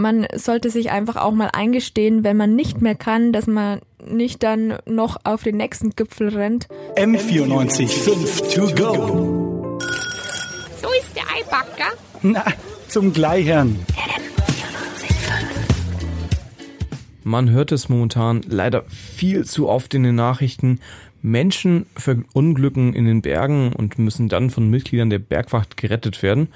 man sollte sich einfach auch mal eingestehen, wenn man nicht mehr kann, dass man nicht dann noch auf den nächsten Gipfel rennt. M94 5 to go. So ist der Eibacker. Na, zum Gleichern. Man hört es momentan leider viel zu oft in den Nachrichten. Menschen verunglücken in den Bergen und müssen dann von Mitgliedern der Bergwacht gerettet werden.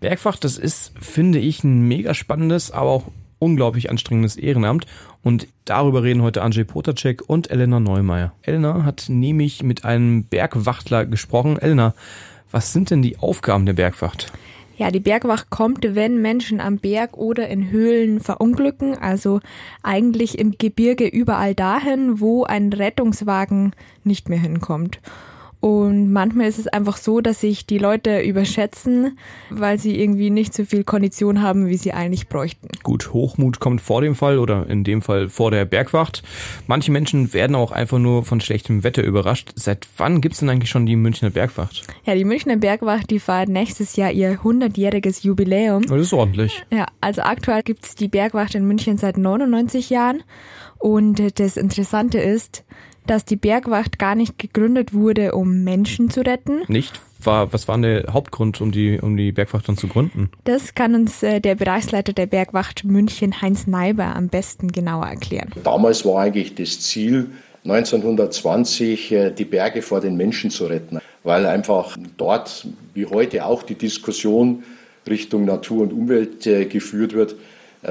Bergwacht, das ist, finde ich, ein mega spannendes, aber auch unglaublich anstrengendes Ehrenamt. Und darüber reden heute Andrzej Potacek und Elena Neumeier. Elena hat nämlich mit einem Bergwachtler gesprochen. Elena, was sind denn die Aufgaben der Bergwacht? Ja, die Bergwacht kommt, wenn Menschen am Berg oder in Höhlen verunglücken, also eigentlich im Gebirge überall dahin, wo ein Rettungswagen nicht mehr hinkommt. Und manchmal ist es einfach so, dass sich die Leute überschätzen, weil sie irgendwie nicht so viel Kondition haben, wie sie eigentlich bräuchten. Gut, Hochmut kommt vor dem Fall oder in dem Fall vor der Bergwacht. Manche Menschen werden auch einfach nur von schlechtem Wetter überrascht. Seit wann gibt's denn eigentlich schon die Münchner Bergwacht? Ja, die Münchner Bergwacht, die feiert nächstes Jahr ihr 100-jähriges Jubiläum. Das ist ordentlich. Ja, also aktuell gibt's die Bergwacht in München seit 99 Jahren. Und das Interessante ist, dass die Bergwacht gar nicht gegründet wurde, um Menschen zu retten. Nicht? War, was war der Hauptgrund, um die, um die Bergwacht dann zu gründen? Das kann uns äh, der Bereichsleiter der Bergwacht München, Heinz Neiber, am besten genauer erklären. Damals war eigentlich das Ziel, 1920 äh, die Berge vor den Menschen zu retten, weil einfach dort, wie heute auch, die Diskussion Richtung Natur und Umwelt äh, geführt wird,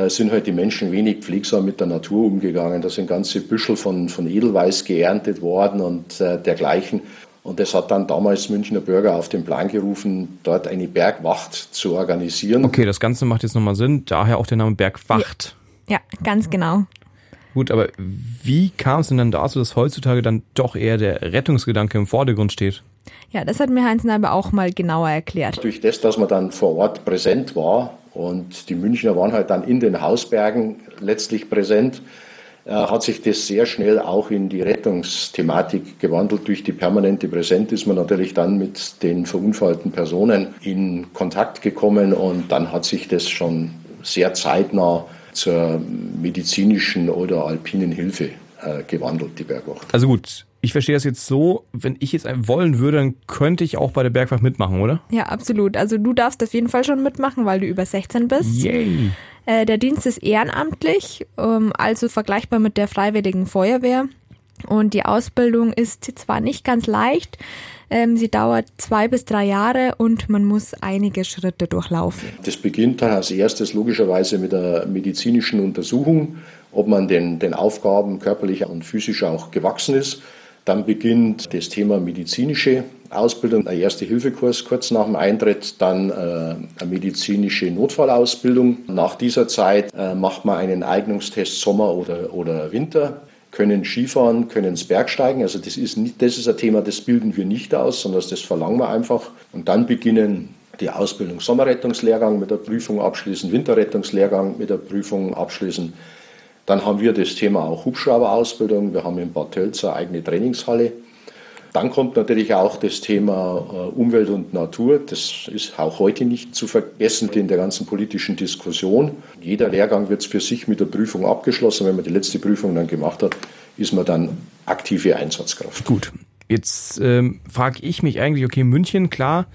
sind halt die Menschen wenig pflegsam mit der Natur umgegangen. Da sind ganze Büschel von, von Edelweiß geerntet worden und äh, dergleichen. Und das hat dann damals Münchner Bürger auf den Plan gerufen, dort eine Bergwacht zu organisieren. Okay, das Ganze macht jetzt nochmal Sinn, daher auch der Name Bergwacht. Ja, ja ganz genau. Gut, aber wie kam es denn dann dazu, dass heutzutage dann doch eher der Rettungsgedanke im Vordergrund steht? Ja, das hat mir Heinz Neiber auch mal genauer erklärt. Durch das, dass man dann vor Ort präsent war und die Münchner waren halt dann in den Hausbergen letztlich präsent, äh, hat sich das sehr schnell auch in die Rettungsthematik gewandelt. Durch die permanente Präsenz ist man natürlich dann mit den verunfallten Personen in Kontakt gekommen und dann hat sich das schon sehr zeitnah zur medizinischen oder alpinen Hilfe äh, gewandelt, die Bergwacht. Also gut, ich verstehe das jetzt so, wenn ich jetzt wollen würde, dann könnte ich auch bei der Bergwacht mitmachen, oder? Ja, absolut. Also du darfst auf jeden Fall schon mitmachen, weil du über 16 bist. Yay! Äh, der Dienst ist ehrenamtlich, ähm, also vergleichbar mit der Freiwilligen Feuerwehr. Und die Ausbildung ist zwar nicht ganz leicht, ähm, sie dauert zwei bis drei Jahre und man muss einige Schritte durchlaufen. Das beginnt dann als erstes logischerweise mit der medizinischen Untersuchung, ob man den, den Aufgaben körperlich und physisch auch gewachsen ist. Dann beginnt das Thema medizinische Ausbildung, ein Erste-Hilfe-Kurs kurz nach dem Eintritt, dann äh, eine medizinische Notfallausbildung. Nach dieser Zeit äh, macht man einen Eignungstest Sommer oder, oder Winter, können Skifahren, können ins Bergsteigen. Also das ist, nicht, das ist ein Thema, das bilden wir nicht aus, sondern das verlangen wir einfach. Und dann beginnen die Ausbildung Sommerrettungslehrgang mit der Prüfung abschließen, Winterrettungslehrgang mit der Prüfung abschließen. Dann haben wir das Thema auch Hubschrauberausbildung. Wir haben in Bad Tölz eine eigene Trainingshalle. Dann kommt natürlich auch das Thema äh, Umwelt und Natur. Das ist auch heute nicht zu vergessen in der ganzen politischen Diskussion. Jeder Lehrgang wird für sich mit der Prüfung abgeschlossen. Wenn man die letzte Prüfung dann gemacht hat, ist man dann aktive Einsatzkraft. Gut, jetzt ähm, frage ich mich eigentlich, okay, München, klar,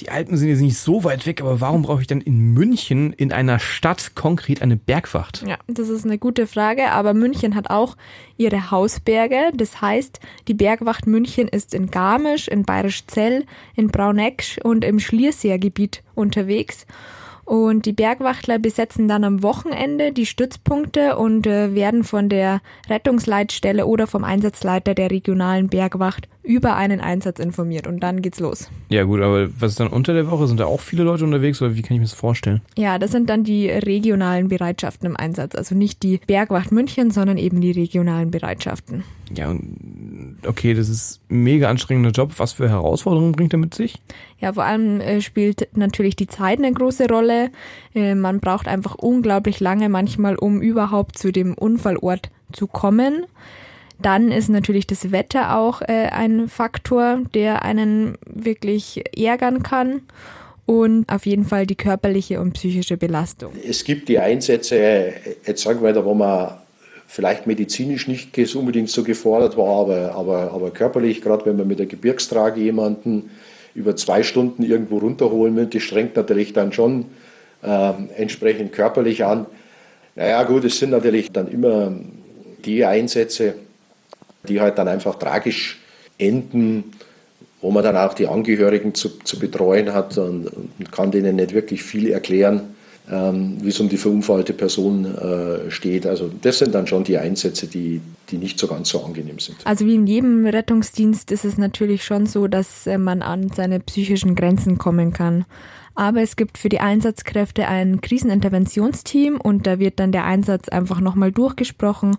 die Alpen sind jetzt nicht so weit weg, aber warum brauche ich dann in München in einer Stadt konkret eine Bergwacht? Ja, das ist eine gute Frage, aber München hat auch ihre Hausberge. Das heißt, die Bergwacht München ist in Garmisch, in Bayerischzell, in Brauneck und im Schlierseergebiet unterwegs. Und die Bergwachtler besetzen dann am Wochenende die Stützpunkte und äh, werden von der Rettungsleitstelle oder vom Einsatzleiter der regionalen Bergwacht über einen Einsatz informiert und dann geht's los. Ja gut, aber was ist dann unter der Woche? Sind da auch viele Leute unterwegs oder wie kann ich mir das vorstellen? Ja, das sind dann die regionalen Bereitschaften im Einsatz. Also nicht die Bergwacht München, sondern eben die regionalen Bereitschaften. Ja, okay, das ist ein mega anstrengender Job. Was für Herausforderungen bringt er mit sich? Ja, vor allem äh, spielt natürlich die Zeit eine große Rolle. Äh, man braucht einfach unglaublich lange manchmal, um überhaupt zu dem Unfallort zu kommen. Dann ist natürlich das Wetter auch äh, ein Faktor, der einen wirklich ärgern kann. und auf jeden Fall die körperliche und psychische Belastung. Es gibt die Einsätze, jetzt sagen wir da, wo man vielleicht medizinisch nicht unbedingt so gefordert war, aber, aber, aber körperlich, gerade wenn man mit der Gebirgstrage jemanden über zwei Stunden irgendwo runterholen will, das strengt natürlich dann schon äh, entsprechend körperlich an. Naja gut, es sind natürlich dann immer die Einsätze, die halt dann einfach tragisch enden, wo man dann auch die Angehörigen zu, zu betreuen hat und, und, kann denen nicht wirklich viel erklären, wie es um die verunfallte Person äh, steht. Also das sind dann schon die Einsätze, die, die nicht so ganz so angenehm sind. Also wie in jedem Rettungsdienst ist es natürlich schon so, dass äh, man an seine psychischen Grenzen kommen kann. Aber es gibt für die Einsatzkräfte ein Kriseninterventionsteam und da wird dann der Einsatz einfach nochmal durchgesprochen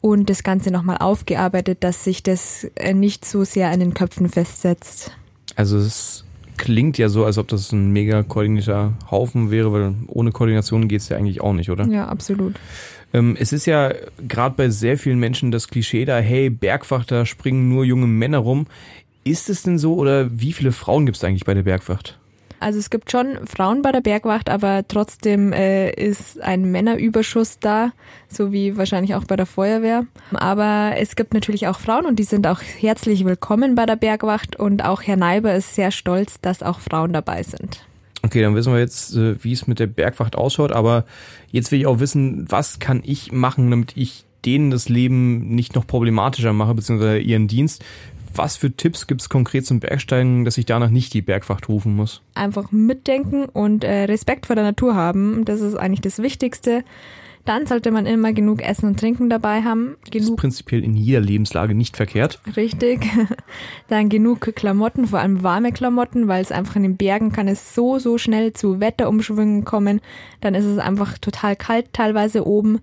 und das Ganze nochmal aufgearbeitet, dass sich das äh, nicht so sehr in den Köpfen festsetzt. Also es klingt ja so, als ob das ein mega koordinierter Haufen wäre, weil ohne Koordination geht es ja eigentlich auch nicht, oder? Ja, absolut. Ähm, es ist ja gerade bei sehr vielen Menschen das Klischee da, hey, Bergwacht, da springen nur junge Männer rum. Ist es denn so oder wie viele Frauen gibt es eigentlich bei der Bergwacht? Also es gibt schon Frauen bei der Bergwacht, aber trotzdem äh, ist ein Männerüberschuss da, so wie wahrscheinlich auch bei der Feuerwehr. Aber es gibt natürlich auch Frauen und die sind auch herzlich willkommen bei der Bergwacht und auch Herr Neiber ist sehr stolz, dass auch Frauen dabei sind. Okay, dann wissen wir jetzt, äh, wie es mit der Bergwacht ausschaut, aber jetzt will ich auch wissen, was kann ich machen, damit ich denen das Leben nicht noch problematischer mache, beziehungsweise ihren Dienst. Was für Tipps gibt es konkret zum Bergsteigen, dass ich danach nicht die Bergwacht rufen muss? Einfach mitdenken und äh, Respekt vor der Natur haben. Das ist eigentlich das Wichtigste. Dann sollte man immer genug Essen und Trinken dabei haben. Genug das ist prinzipiell in jeder Lebenslage nicht verkehrt. Richtig. Dann genug Klamotten, vor allem warme Klamotten, weil es einfach in den Bergen kann es so, so schnell zu Wetterumschwüngen kommen. Dann ist es einfach total kalt teilweise oben.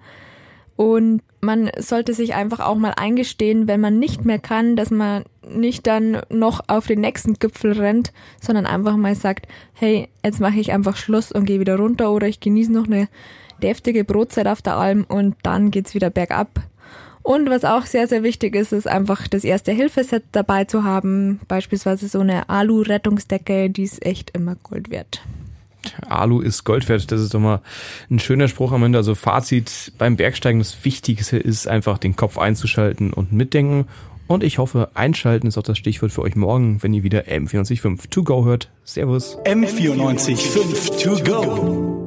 Und man sollte sich einfach auch mal eingestehen, wenn man nicht mehr kann, dass man nicht dann noch auf den nächsten Gipfel rennt, sondern einfach mal sagt, hey, jetzt mache ich einfach Schluss und gehe wieder runter oder ich genieße noch eine deftige Brotzeit auf der Alm und dann geht's wieder bergab. Und was auch sehr, sehr wichtig ist, ist einfach das erste Hilfeset dabei zu haben. Beispielsweise so eine Alu-Rettungsdecke, die ist echt immer Gold wert. Alu ist Gold wert. Das ist doch mal ein schöner Spruch am Ende. Also Fazit beim Bergsteigen, das Wichtigste ist einfach den Kopf einzuschalten und mitdenken. Und ich hoffe, einschalten ist auch das Stichwort für euch morgen, wenn ihr wieder M945 To Go hört. Servus. M945 To Go.